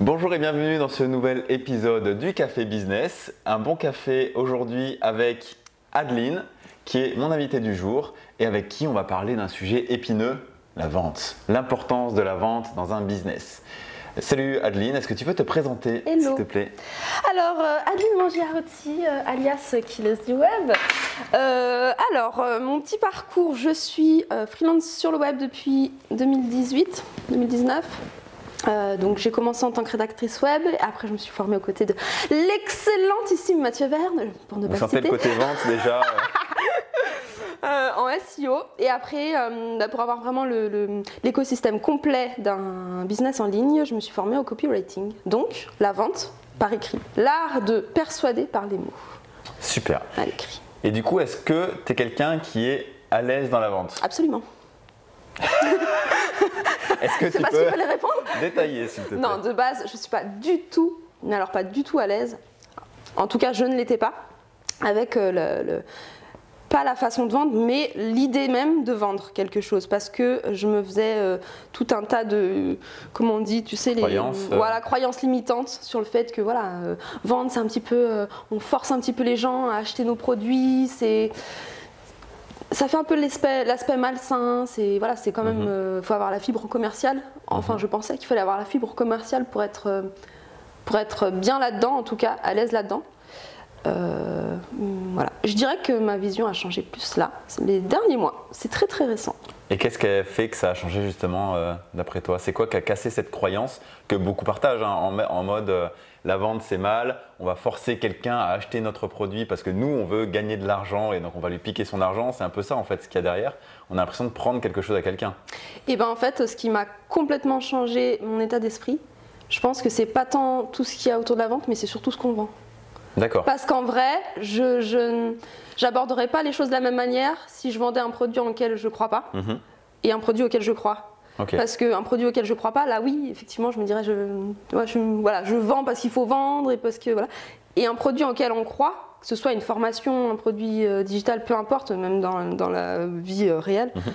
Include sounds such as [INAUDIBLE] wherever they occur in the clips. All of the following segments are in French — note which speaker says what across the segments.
Speaker 1: Bonjour et bienvenue dans ce nouvel épisode du Café Business. Un bon café aujourd'hui avec Adeline, qui est mon invitée du jour et avec qui on va parler d'un sujet épineux, la vente, l'importance de la vente dans un business. Salut Adeline, est-ce que tu peux te présenter s'il te plaît?
Speaker 2: Alors, euh, Adeline Mangiarotti, euh, alias Killers du Web. Euh, alors, mon petit parcours, je suis freelance sur le web depuis 2018, 2019. Donc j'ai commencé en tant que rédactrice web, et après je me suis formée aux côtés de l'excellentissime Mathieu Verne,
Speaker 1: pour ne pas le côté vente déjà [LAUGHS]
Speaker 2: Euh, en SEO. Et après, euh, bah, pour avoir vraiment l'écosystème complet d'un business en ligne, je me suis formée au copywriting. Donc, la vente par écrit. L'art de persuader par les mots.
Speaker 1: Super.
Speaker 2: À l'écrit.
Speaker 1: Et du coup, est-ce que tu es quelqu'un qui est à l'aise dans la vente?
Speaker 2: Absolument. [LAUGHS]
Speaker 1: est-ce que tu peux détailler, s'il te plaît
Speaker 2: Non, de base, je ne suis pas du tout, alors pas du tout à l'aise. En tout cas, je ne l'étais pas avec euh, le pas la façon de vendre, mais l'idée même de vendre quelque chose. Parce que je me faisais euh, tout un tas de, comment on dit, tu sais, les
Speaker 1: croyances,
Speaker 2: euh. voilà, croyances limitantes sur le fait que voilà, vendre, c'est un petit peu, on force un petit peu les gens à acheter nos produits, c'est ça fait un peu l'aspect malsain. C'est voilà, c'est quand même, il mhm. faut avoir la fibre commerciale. Enfin, mhm. je pensais qu'il fallait avoir la fibre commerciale pour être, pour être bien là-dedans, en tout cas à l'aise là-dedans. Euh, voilà. Je dirais que ma vision a changé plus là, les derniers mois. C'est très très récent.
Speaker 1: Et qu'est-ce qui a fait que ça a changé justement euh, d'après toi? C'est quoi qui a cassé cette croyance que beaucoup partagent hein, en, mode euh, la vente c'est mal, on va forcer quelqu'un à acheter notre produit parce que nous on veut gagner de l'argent et donc on va lui piquer son argent. C'est un peu ça en fait ce qu'il y a derrière. On a l'impression de prendre quelque chose à quelqu'un.
Speaker 2: Et ben en fait ce qui m'a complètement changé mon état d'esprit, je pense que c'est pas tant tout ce qu'il y a autour de la vente mais c'est surtout ce qu'on vend.
Speaker 1: D'accord.
Speaker 2: Parce qu'en vrai, je n'aborderais pas les choses de la même manière si je vendais un produit auquel je ne crois pas mhm. et un produit auquel je crois. Parce qu'un produit auquel je ne crois pas, là oui, effectivement, je me dirais, je, je voilà, je vends parce qu'il faut vendre et parce que voilà. Et un produit auquel on croit, que ce soit une formation, un produit euh, digital, peu importe, même dans, dans la vie euh, réelle, mhm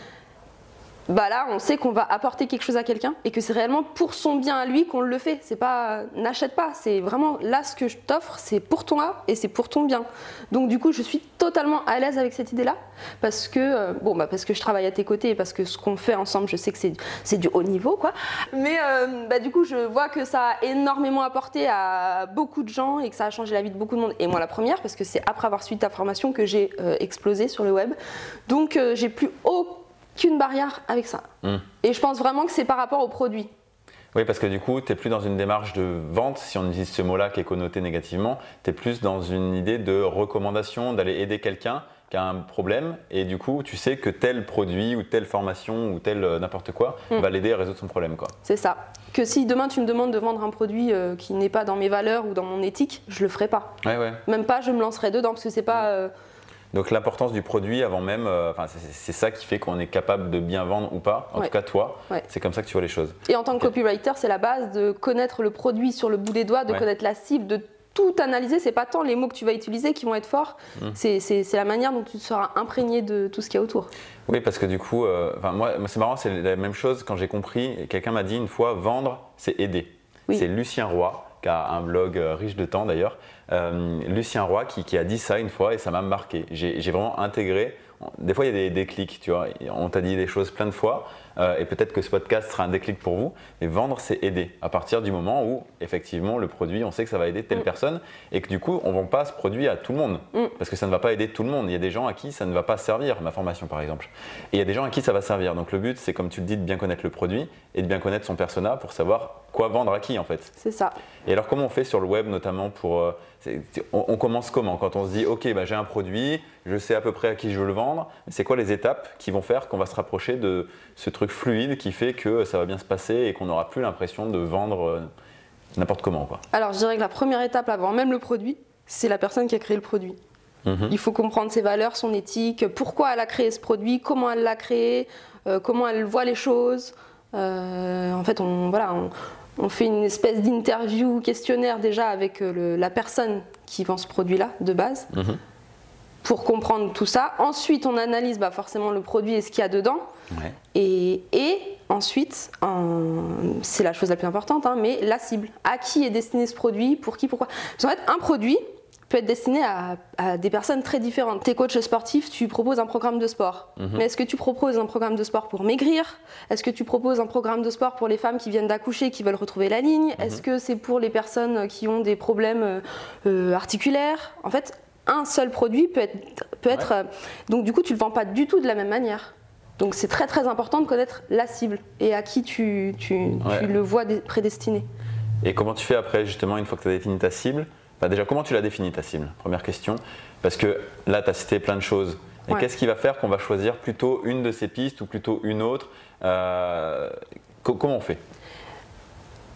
Speaker 2: bah là, on sait qu'on va apporter quelque chose à quelqu'un et que c'est réellement pour son bien à lui qu'on le fait. C'est pas n'achète pas, c'est vraiment là ce que je t'offre, c'est pour toi et c'est pour ton bien. Donc du coup, je suis totalement à l'aise avec cette idée-là parce que euh, bon bah parce que je travaille à tes côtés et parce que ce qu'on fait ensemble, je sais que c'est du haut niveau quoi. Mais euh, bah, du coup, je vois que ça a énormément apporté à beaucoup de gens et que ça a changé la vie de beaucoup de monde et moi la première parce que c'est après avoir suivi ta formation que j'ai euh, explosé sur le web. Donc j'ai plus aucun qu'une barrière avec ça. Hmm. Et je pense vraiment que c'est par rapport au produit.
Speaker 1: Oui, parce que du coup, tu n'es plus dans une démarche de vente, si on utilise ce mot-là qui est connoté négativement, tu es plus dans une idée de recommandation, d'aller aider quelqu'un qui a un problème, et du coup, tu sais que tel produit ou telle formation ou tel euh, n'importe quoi hmm. va l'aider à résoudre son problème.
Speaker 2: C'est ça. Que si demain tu me demandes de vendre un produit euh, qui n'est pas dans mes valeurs ou dans mon éthique, je le ferai pas.
Speaker 1: Ouais, ouais.
Speaker 2: Même pas, je me lancerai dedans, parce que c'est pas... Euh,
Speaker 1: donc l'importance du produit avant même, euh, c'est ça qui fait qu'on est capable de bien vendre ou pas. En tout cas, toi, c'est comme ça que tu vois les choses.
Speaker 2: Et en tant que copywriter, c'est la base de connaître le produit sur le bout des doigts, de connaître la cible, de tout analyser. C'est pas tant les mots que tu vas utiliser qui vont être forts, mmh. c'est la manière dont tu seras imprégné de tout ce qu'il y a autour.
Speaker 1: Oui, parce que du coup, euh, moi, c'est marrant, c'est la même chose quand j'ai compris. Quelqu'un m'a dit une fois, vendre, c'est aider. C'est Lucien Roy qui a un blog euh, riche de temps d'ailleurs, euh, Lucien Roy qui, a dit ça une fois et ça m'a marqué. J'ai vraiment intégré. Des fois, il y a des déclics, tu vois. On t'a dit des choses plein de fois. Euh, et peut-être que ce podcast sera un déclic pour vous. Mais vendre, c'est aider. À partir du moment où, effectivement, le produit, on sait que ça va aider telle mm. personne et que du coup, on ne vend pas ce produit à tout le monde. Mm. Parce que ça ne va pas aider tout le monde. Il y a des gens à qui ça ne va pas servir, ma formation par exemple. Et il y a des gens à qui ça va servir. Donc le but, c'est comme tu le dis, de bien connaître le produit et de bien connaître son persona pour savoir quoi vendre à qui en fait.
Speaker 2: C'est ça.
Speaker 1: Et alors, comment on fait sur le web notamment pour. Euh, on, commence comment Quand on se dit, OK, bah, j'ai un produit, je sais à peu près à qui je veux le vendre, c'est quoi les étapes qui vont faire qu'on va se rapprocher de ce truc fluide qui fait que ça va bien se passer et qu'on n'aura plus l'impression de vendre euh, n'importe comment quoi?
Speaker 2: Alors, je dirais que la première étape avant même le produit, c'est la personne qui a créé le produit. Mhm. Il faut comprendre ses valeurs, son éthique, pourquoi elle a créé ce produit, comment elle l'a créé, euh, comment elle voit les choses. Euh, en fait, on, voilà, on, on fait une espèce d'interview questionnaire déjà avec euh, la personne qui vend ce produit-là de base mhm. pour comprendre tout ça. Ensuite, on analyse bah, forcément le produit et ce qu'il y a dedans. Et, ensuite, c'est la chose la plus importante, hein, mais la cible. À qui est destiné ce produit? Pour qui? Pourquoi? En fait, un produit, peut être destiné à, des personnes très différentes. T'es coach sportif, tu proposes un programme de sport. Mhm. Mais est-ce que tu proposes un programme de sport pour maigrir? Est-ce que tu proposes un programme de sport pour les femmes qui viennent d'accoucher, qui veulent retrouver la ligne? Mhm. Est-ce que c'est pour les personnes qui ont des problèmes euh, euh, articulaires? En fait, un seul produit peut être... Peut être euh, donc du coup, tu ne le vends pas du tout de la même manière. Donc c'est très très important de connaître la cible et à qui tu, tu, tu le vois prédestiné.
Speaker 1: Et comment tu fais après, justement, une fois que tu as défini ta cible? Bah, déjà, comment tu l'as définie ta cible? Première question. Parce que là, tu as cité plein de choses. Et qu'est-ce qui va faire qu'on va choisir plutôt une de ces pistes ou plutôt une autre? Euh, Comment on fait?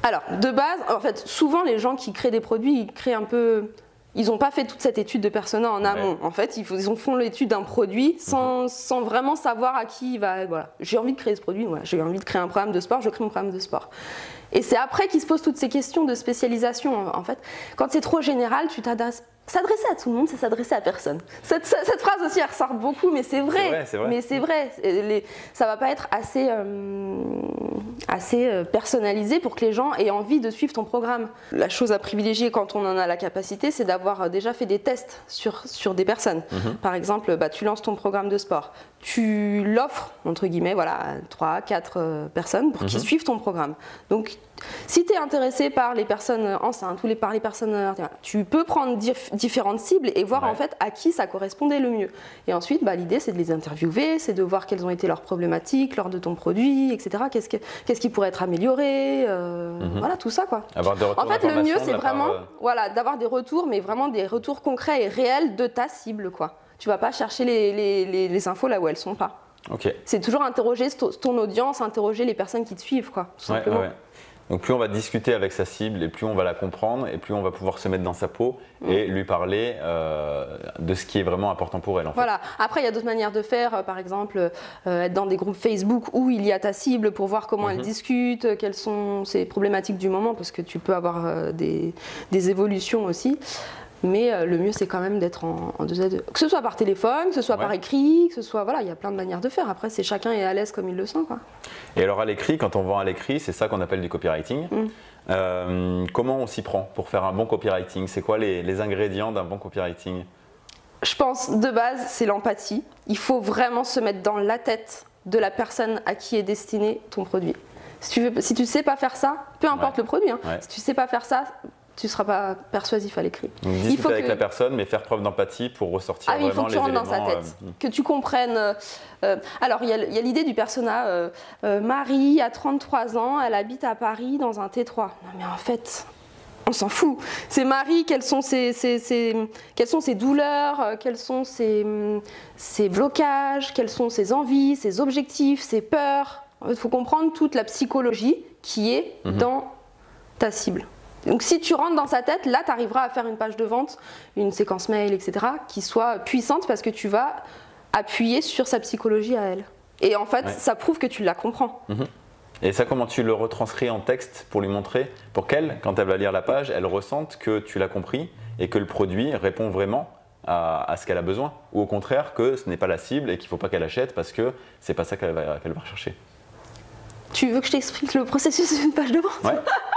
Speaker 2: Alors, de base, en fait, souvent les gens qui créent des produits, ils créent un peu. Ils n'ont pas fait toute cette étude de persona en amont. En fait, ils, font l'étude d'un produit sans, mhm. sans, vraiment savoir à qui il va. Voilà, j'ai envie de créer ce produit, j'ai envie de créer un programme de sport, je crée mon programme de sport. Et c'est après qu'ils se posent toutes ces questions de spécialisation. En fait, quand c'est trop général, tu t'adresses S'adresser à tout le monde, c'est s'adresser à personne. Cette, phrase aussi, elle ressort beaucoup, mais c'est vrai. Mais c'est vrai. Les, ça va pas être assez, euh, assez euh, personnalisé pour que les gens aient envie de suivre ton programme. La chose à privilégier quand on en a la capacité, c'est d'avoir euh, déjà fait des tests sur, sur des personnes. Mhm. Par exemple, bah, tu lances ton programme de sport tu l'offres, entre guillemets, voilà, à 3, 4 personnes pour qu'ils mhm. suivent ton programme. Donc, si tu es intéressé par les personnes enceintes ou les, par les personnes. Tu peux prendre différentes cibles et voir en fait à qui ça correspondait le mieux. Et ensuite, bah, l'idée, c'est de les interviewer, c'est de voir quelles ont été leurs problématiques lors de ton produit, etc. Qu'est-ce, qui pourrait être amélioré euh, mhm. Voilà, tout ça, quoi.
Speaker 1: en
Speaker 2: fait, le mieux, c'est vraiment euh, voilà, d'avoir des retours, mais vraiment des retours concrets et réels de ta cible, quoi tu vas pas chercher les, infos là où elles sont pas. C'est toujours interroger ton audience, interroger les personnes qui te suivent, quoi, tout simplement.
Speaker 1: Donc plus on va discuter avec sa cible et plus on va la comprendre et plus on va pouvoir se mettre dans sa peau et mm. lui parler euh, de ce qui est vraiment important pour elle. En
Speaker 2: voilà. Après, il y a d'autres manières de faire. Euh, par exemple, euh, être dans des groupes Facebook où il y a ta cible pour voir comment elle mm-hmm. discute, quelles sont ses problématiques du moment, parce que tu peux avoir des, des évolutions aussi. Mais euh, le mieux, c'est quand même d'être en, en, deux à deux. Que ce soit par téléphone, que ce soit par écrit, que ce soit. Voilà, il y a plein de manières de faire. Après, c'est chacun est à l'aise comme il le sent. Quoi.
Speaker 1: Et alors, à l'écrit, quand on vend à l'écrit, c'est ça qu'on appelle du copywriting. Mm. Euh, comment on s'y prend pour faire un bon copywriting? C'est quoi les, les ingrédients d'un bon copywriting?
Speaker 2: Je pense, de base, c'est l'empathie. Il faut vraiment se mettre dans la tête de la personne à qui est destiné ton produit. Si tu, si tu sais pas faire ça, peu importe le produit, hein, si tu sais pas faire ça, tu ne seras pas persuasif à l'écrit.
Speaker 1: Il faut avec la personne, mais faire preuve d'empathie pour ressortir
Speaker 2: ah, il faut que tu rentres dans sa tête, euh, que tu comprennes. Euh, euh, alors, il y a, l'idée du persona. Marie a 33 ans, elle habite à Paris dans un T3. Non, mais en fait, on s'en fout. C'est Marie, quelles sont ses, quelles sont ses douleurs, quels sont ses, ses, blocages, quelles sont ses envies, ses objectifs, ses peurs. Il faut comprendre toute la psychologie qui est mhm. dans ta cible. Donc si tu rentres dans sa tête, là, tu arriveras à faire une page de vente, une séquence mail, etc., qui soit puissante parce que tu vas appuyer sur sa psychologie à elle. Et en fait, ça prouve que tu la comprends.
Speaker 1: Mhm. Et ça, comment tu le retranscris en texte pour lui montrer? Pour qu'elle, quand elle va lire la page, elle ressente que tu l'as compris et que le produit répond vraiment à, ce qu'elle a besoin Ou au contraire, que ce n'est pas la cible et qu'il ne faut pas qu'elle achète parce que c'est pas ça qu'elle va, va rechercher
Speaker 2: Tu veux que je t'explique le processus d'une page de vente? [LAUGHS]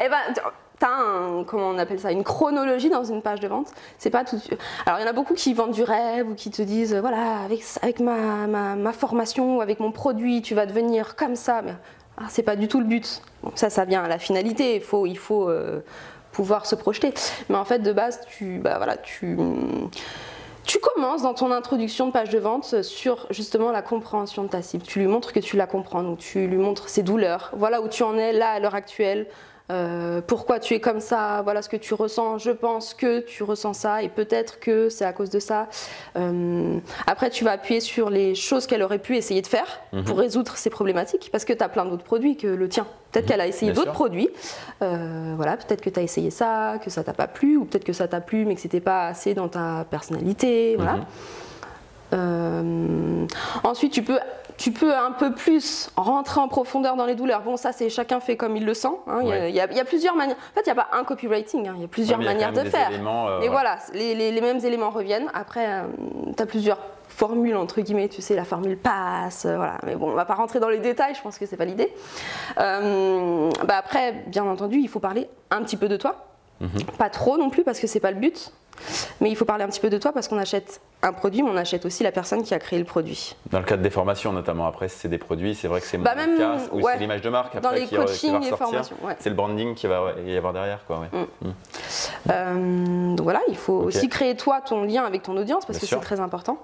Speaker 2: eh ben, tu as comment on appelle ça, une chronologie dans une page de vente. C'est pas tout. Alors il y en a beaucoup qui vendent du rêve ou qui te disent voilà avec, avec ma, ma, formation ou avec mon produit tu vas devenir comme ça. Mais ah, c'est pas du tout le but. ça, ça vient à la finalité. Il faut, il faut euh, pouvoir se projeter. Mais en fait de base tu, bah, voilà, tu tu commences dans ton introduction de page de vente sur justement la compréhension de ta cible. Tu lui montres que tu la comprends, donc tu lui montres ses douleurs. Voilà où tu en es là à l'heure actuelle. Euh, pourquoi tu es comme ça, voilà ce que tu ressens, je pense que tu ressens ça et peut-être que c'est à cause de ça. Euh, après, tu vas appuyer sur les choses qu'elle aurait pu essayer de faire mhm. pour résoudre ces problématiques parce que tu as plein d'autres produits que le tien. Peut-être mhm. qu'elle a essayé d'autres produits, euh, voilà, peut-être que tu as essayé ça, que ça t'a pas plu, ou peut-être que ça t'a plu mais que c'était pas assez dans ta personnalité, voilà. Mhm. ensuite, tu peux tu peux un peu plus rentrer en profondeur dans les douleurs. Bon, ça, c'est chacun fait comme il le sent. Hein. Il, y a, plusieurs manières. En fait, il n'y a pas un copywriting, hein. il y a plusieurs manières de faire. Et voilà, les, mêmes éléments reviennent. Après, tu as plusieurs formule entre guillemets, tu sais, la formule passe, euh, voilà. Mais bon, on va pas rentrer dans les détails, je pense que c'est pas l'idée. Euh, bah après, bien entendu, il faut parler un petit peu de toi, mhm. pas trop non plus parce que c'est pas le but. Mais il faut parler un petit peu de toi parce qu'on achète un produit, mais on achète aussi la personne qui a créé le produit.
Speaker 1: Dans le cadre des formations, notamment, après, c'est des produits, c'est vrai que c'est bah même, ou c'est l'image de marque. Après,
Speaker 2: dans les coachings et formations.
Speaker 1: C'est le branding qui va y avoir derrière. Quoi, mm.
Speaker 2: Mm. Euh, donc voilà, il faut aussi créer toi ton lien avec ton audience parce que c'est très important.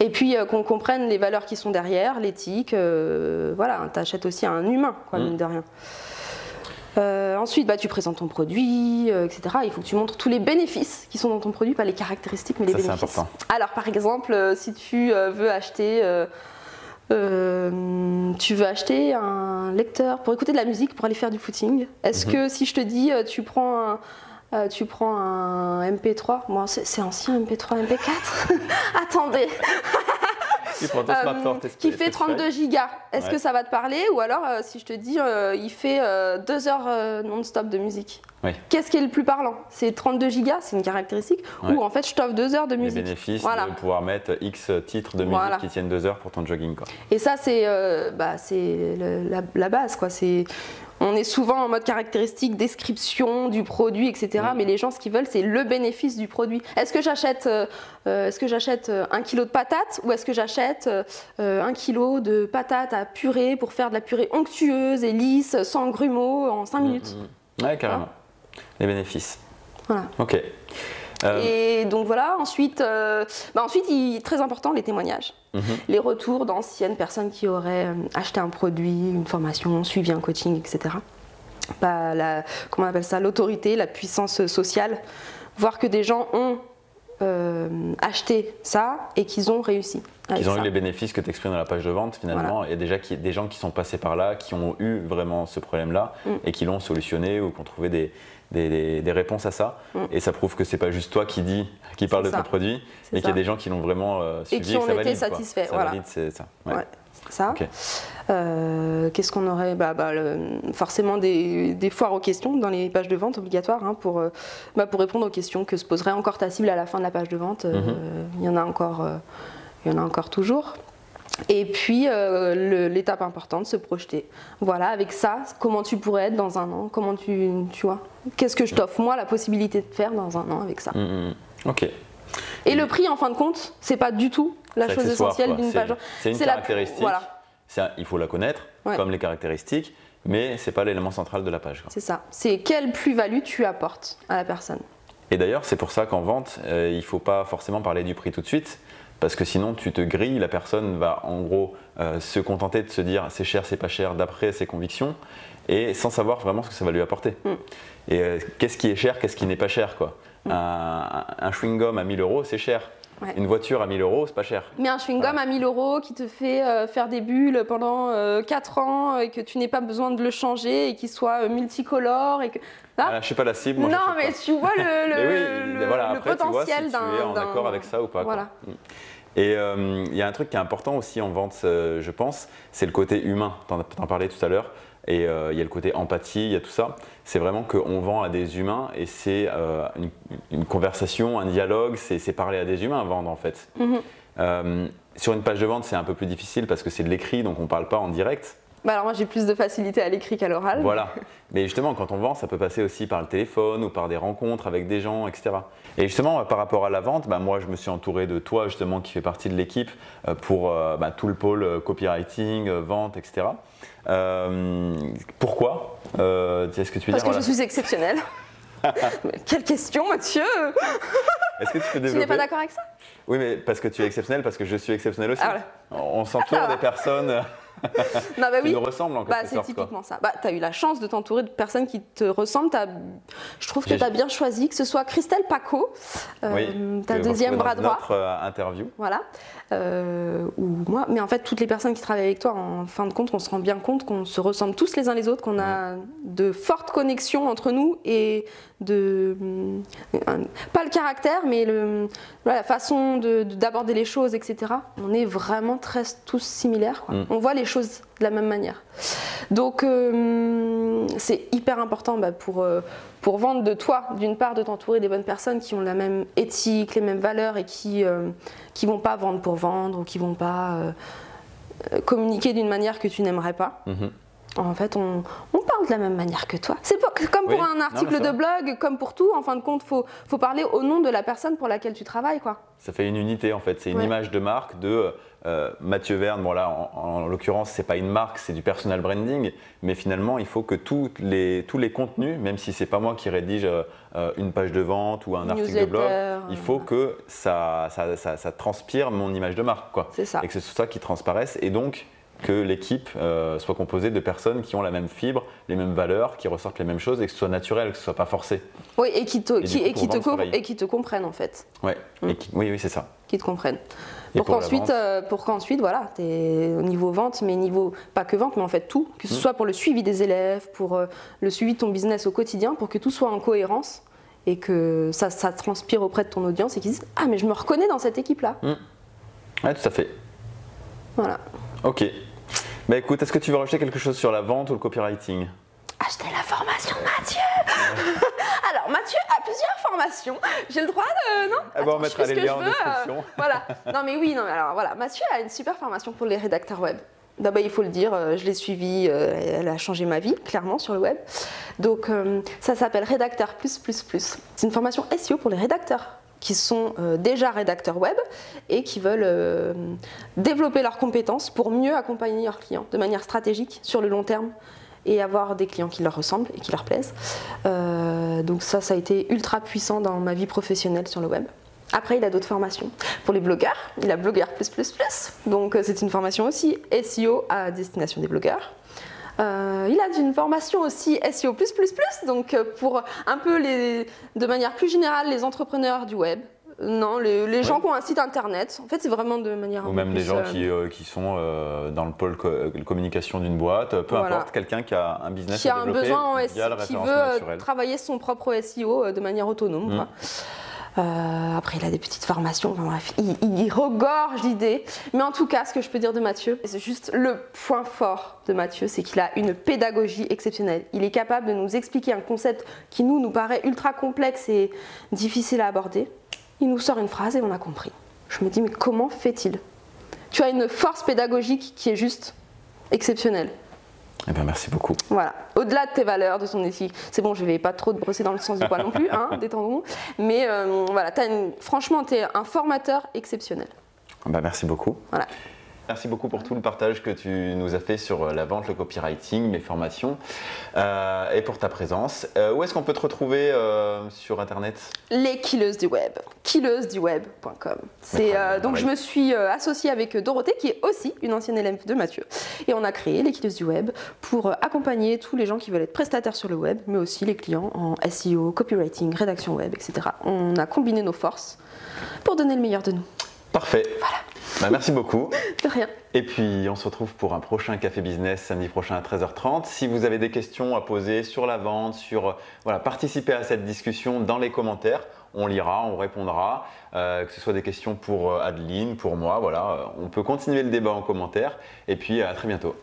Speaker 2: Et puis euh, qu'on comprenne les valeurs qui sont derrière, l'éthique. Euh, voilà, tu achètes aussi à un humain, quoi, mm. mine de rien. Euh, ensuite, bah, tu présentes ton produit, etc. Il faut que tu montres tous les bénéfices qui sont dans ton produit, pas les caractéristiques, mais les bénéfices. Important. Alors, par exemple, si tu veux acheter, tu veux acheter un lecteur pour écouter de la musique, pour aller faire du footing, est-ce mm-hmm. que si je te dis, tu prends un, euh, tu prends un MP3, moi c'est ancien MP3, MP4. [LAUGHS] Attendez. [LAUGHS]
Speaker 1: Euh,
Speaker 2: qui fait 32 gigas. Est-ce que ça va te parler Ou alors, euh, si je te dis, il fait 2 heures non-stop de musique. Qu'est-ce qui est le plus parlant? C'est 32 gigas, c'est une caractéristique, ou en fait je t'offre 2 heures de musique.
Speaker 1: Les bénéfices de pouvoir mettre X titres de musique qui tiennent 2 heures pour ton jogging. Quoi.
Speaker 2: Et ça, c'est bah, la, la, base. quoi. C'est on est souvent en mode caractéristique, description du produit, etc. Mais les gens, ce qu'ils veulent, c'est le bénéfice du produit. Est-ce que j'achète euh, euh, est-ce que j'achète euh, un kilo de patates ou est-ce que j'achète un kilo de patates à purée pour faire de la purée onctueuse et lisse, sans grumeaux, en 5 mm, minutes
Speaker 1: mm. Ouais, carrément. Les bénéfices.
Speaker 2: Voilà.
Speaker 1: Ok.
Speaker 2: Euh, et donc voilà, ensuite, euh, bah ensuite il, très important, les témoignages. Mhm. Les retours d'anciennes personnes qui auraient euh, acheté un produit, une formation, suivi un coaching, etc. Bah, la, comment on appelle ça L'autorité, la puissance sociale. Voir que des gens ont acheté ça et qu'ils ont réussi.
Speaker 1: Qu'ils ont eu les bénéfices que tu exprimes dans la page de vente finalement. Il y a déjà des gens qui sont passés par là, qui ont eu vraiment ce problème-là mm. et qui l'ont solutionné ou qui ont trouvé des, des, réponses à ça. Mm. Et ça prouve que c'est pas juste toi qui dis, qui parle de ton produit, mais qu'il y a des gens qui l'ont vraiment euh, suivi
Speaker 2: et qui ont été satisfaits.
Speaker 1: Ça valide, c'est ça.
Speaker 2: ça. Euh, qu'est-ce qu'on aurait bah, bah, Forcément des, foires aux questions dans les pages de vente obligatoires hein, pour, euh, bah, pour répondre aux questions que se poserait encore ta cible à la fin de la page de vente. Mm-hmm. Il y en a encore, il y en a encore toujours. Et puis euh, l'étape importante, se projeter. Voilà, avec ça, comment tu pourrais être dans un an? Comment tu, tu vois? Qu'est-ce que je t'offre moi la possibilité de faire dans un an avec ça?
Speaker 1: Mmh, mmh. Ok.
Speaker 2: Et, le prix, en fin de compte, c'est pas du tout la chose essentielle d'une page.
Speaker 1: C'est une caractéristique. voilà. il faut la connaître, comme les caractéristiques, mais c'est pas l'élément central de la page.
Speaker 2: C'est ça. C'est quelle plus-value tu apportes à la personne.
Speaker 1: Et d'ailleurs, c'est pour ça qu'en vente, euh, il ne faut pas forcément parler du prix tout de suite parce que sinon tu te grilles, la personne va en gros euh, se contenter de se dire c'est cher, c'est pas cher d'après ses convictions et sans savoir vraiment ce que ça va lui apporter. Mm. Et euh, qu'est-ce qui est cher, qu'est-ce qui n'est pas cher quoi. Mm. Un, chewing-gum à 1000 euros, c'est cher. Une voiture à 1000 euros, c'est pas cher.
Speaker 2: Mais un chewing-gum à 1000 euros qui te fait euh, faire des bulles pendant 4 ans et que tu n'aies pas besoin de le changer et qu'il soit multicolore et que.
Speaker 1: Ah, je suis pas la cible.
Speaker 2: non, mais tu vois le, [LAUGHS]
Speaker 1: oui, voilà, après, potentiel d'un. Tu es en accord avec ça ou pas.
Speaker 2: Voilà.
Speaker 1: Mm. Et euh, il y a un truc qui est important aussi en vente, euh, je pense, c'est le côté humain. Tu en, en, parlais tout à l'heure. Et euh, il y a le côté empathie, il y a tout ça. C'est vraiment qu'on vend à des humains et c'est une, conversation, un dialogue, c'est parler à des humains, vendre en fait. Mhm. sur une page de vente, c'est un peu plus difficile parce que c'est de l'écrit, donc on ne parle pas en direct.
Speaker 2: Bah alors moi j'ai plus de facilité à l'écrit qu'à l'oral.
Speaker 1: Voilà. Mais justement, quand on vend, ça peut passer aussi par le téléphone ou par des rencontres avec des gens, etc. Et justement, par rapport à la vente, bah, moi je me suis entouré de toi justement qui fait partie de l'équipe euh, pour euh, bah, tout le pôle euh, copywriting, vente, etc. pourquoi Est-ce que tu veux
Speaker 2: Parce que je suis exceptionnelle. [LAUGHS] Quelle question, Mathieu
Speaker 1: Est-ce que tu peux
Speaker 2: développer Tu n'es pas d'accord avec ça?
Speaker 1: Oui, mais parce que tu es exceptionnel, parce que je suis exceptionnel aussi. Ah, On s'entoure ah, des personnes [LAUGHS]
Speaker 2: non, bah,
Speaker 1: oui. nous ressemble en
Speaker 2: bah, C'est typiquement ça. Bah, tu as eu la chance de t'entourer de personnes qui te ressemblent. Je trouve que tu as bien choisi, que ce soit Christelle Paco,
Speaker 1: euh, ta deuxième bras droit. Notre euh, interview.
Speaker 2: Voilà. Euh, ou moi. Mais en fait, toutes les personnes qui travaillent avec toi, en fin de compte, on se rend bien compte qu'on se ressemble tous les uns les autres, qu'on a de fortes connexions entre nous et de. Euh, pas le caractère, mais le, la façon d'aborder les choses, etc. On est vraiment très tous similaires. Mm. On voit les choses de la même manière. Donc, euh, c'est hyper important bah, pour, pour vendre de toi, d'une part, de t'entourer des bonnes personnes qui ont la même éthique, les mêmes valeurs et qui qui vont pas vendre pour vendre ou qui vont pas euh, euh, communiquer d'une manière que tu n'aimerais pas. Mhm. En fait, on, parle de la même manière que toi. C'est comme pour un article de blog, comme pour tout. En fin de compte, faut, faut parler au nom de la personne pour laquelle tu travailles, quoi.
Speaker 1: Ça fait une unité en fait. C'est une image de marque de euh, Mathieu Verne, bon là en, en l'occurrence c'est pas une marque, c'est du personal branding, mais finalement il faut que les, tous les contenus, même si c'est pas moi qui rédige euh, une page de vente ou un article de blog, il faut que ça, ça, transpire mon image de marque. Quoi.
Speaker 2: Ça.
Speaker 1: Et que ce soit ça qui transparaisse. Et donc que l'équipe euh, soit composée de personnes qui ont la même fibre, les mêmes valeurs, qui ressortent les mêmes choses et que ce soit naturel, que ce soit pas forcé.
Speaker 2: Oui, et qui te, et qui, te, et qui te comprennent en fait.
Speaker 1: Ouais. Mm. oui, oui, c'est ça.
Speaker 2: Qui te comprennent. pour, qu'ensuite, euh, pour qu'ensuite, voilà, tu es au niveau vente, mais niveau, pas que vente, mais en fait tout, que ce mm. soit pour le suivi des élèves, pour euh, le suivi de ton business au quotidien, pour que tout soit en cohérence et que ça, ça transpire auprès de ton audience et qu'ils disent Ah, mais je me reconnais dans cette équipe-là.
Speaker 1: Mm. Ouais, tout à fait.
Speaker 2: Voilà.
Speaker 1: Ok. Bah écoute, est-ce que tu veux rajouter quelque chose sur la vente ou le copywriting?
Speaker 2: Acheter la formation de Mathieu [LAUGHS] Alors Mathieu a plusieurs formations. J'ai le droit de. Non?
Speaker 1: Ah bon, On mettra les liens en description.
Speaker 2: voilà. Non mais oui, non, alors voilà. Mathieu a une super formation pour les rédacteurs web. D'abord, il faut le dire, euh, je l'ai suivie, euh, elle a changé ma vie, clairement, sur le web. Donc, euh, ça s'appelle Rédacteur. C'est une formation SEO pour les rédacteurs qui sont euh, déjà rédacteurs web et qui veulent euh, développer leurs compétences pour mieux accompagner leurs clients de manière stratégique sur le long terme et avoir des clients qui leur ressemblent et qui leur plaisent. Euh, donc ça, ça a été ultra puissant dans ma vie professionnelle sur le web. Après, il a d'autres formations. Pour les blogueurs, il a Blogueur. Donc c'est une formation aussi SEO à destination des blogueurs. Euh, il a une formation aussi SEO+++, donc euh, pour un peu les, de manière plus générale les entrepreneurs du web, non, les, gens qui ont un site internet. En fait, c'est vraiment de manière.
Speaker 1: Ou même les gens euh, qui, sont dans le pôle communication d'une boîte, peu importe, quelqu'un qui a un business
Speaker 2: qui a un besoin en SEO, qui veut travailler son propre SEO de manière autonome. Mmh. Euh, après, il a des petites formations. Enfin, bref, il, regorge d'idées. Mais en tout cas, ce que je peux dire de Mathieu, c'est juste le point fort de Mathieu, c'est qu'il a une pédagogie exceptionnelle. Il est capable de nous expliquer un concept qui nous nous paraît ultra complexe et difficile à aborder. Il nous sort une phrase et on a compris. Je me dis, mais comment fait-il? Tu as une force pédagogique qui est juste exceptionnelle.
Speaker 1: Eh bien, merci beaucoup.
Speaker 2: Voilà. Au-delà de tes valeurs, de ton éthique, c'est bon, je ne vais pas trop te brosser dans le sens du poil non plus, hein, [LAUGHS] détendons-nous. Mais euh, voilà, franchement, tu es un formateur exceptionnel.
Speaker 1: Ben, merci beaucoup.
Speaker 2: Voilà.
Speaker 1: Merci beaucoup pour tout le partage que tu nous as fait sur euh, la vente, le copywriting, mes formations euh, et pour ta présence. Euh, où est-ce qu'on peut te retrouver sur Internet?
Speaker 2: Les killeuses du web, killeusesduweb.com. C'est donc je me suis associée avec Dorothée qui est aussi une ancienne élève de Mathieu et on a créé les killeuses du web pour accompagner tous les gens qui veulent être prestataires sur le web, mais aussi les clients en SEO, copywriting, rédaction web, etc. On a combiné nos forces pour donner le meilleur de nous.
Speaker 1: Parfait.
Speaker 2: Voilà.
Speaker 1: Bah, merci beaucoup.
Speaker 2: De rien.
Speaker 1: Et puis on se retrouve pour un prochain Café Business samedi prochain à 13h30. Si vous avez des questions à poser sur la vente, sur voilà, participer à cette discussion dans les commentaires, on lira, on répondra, euh, que ce soit des questions pour euh, Adeline, pour moi, voilà, on peut continuer le débat en commentaire et puis à très bientôt.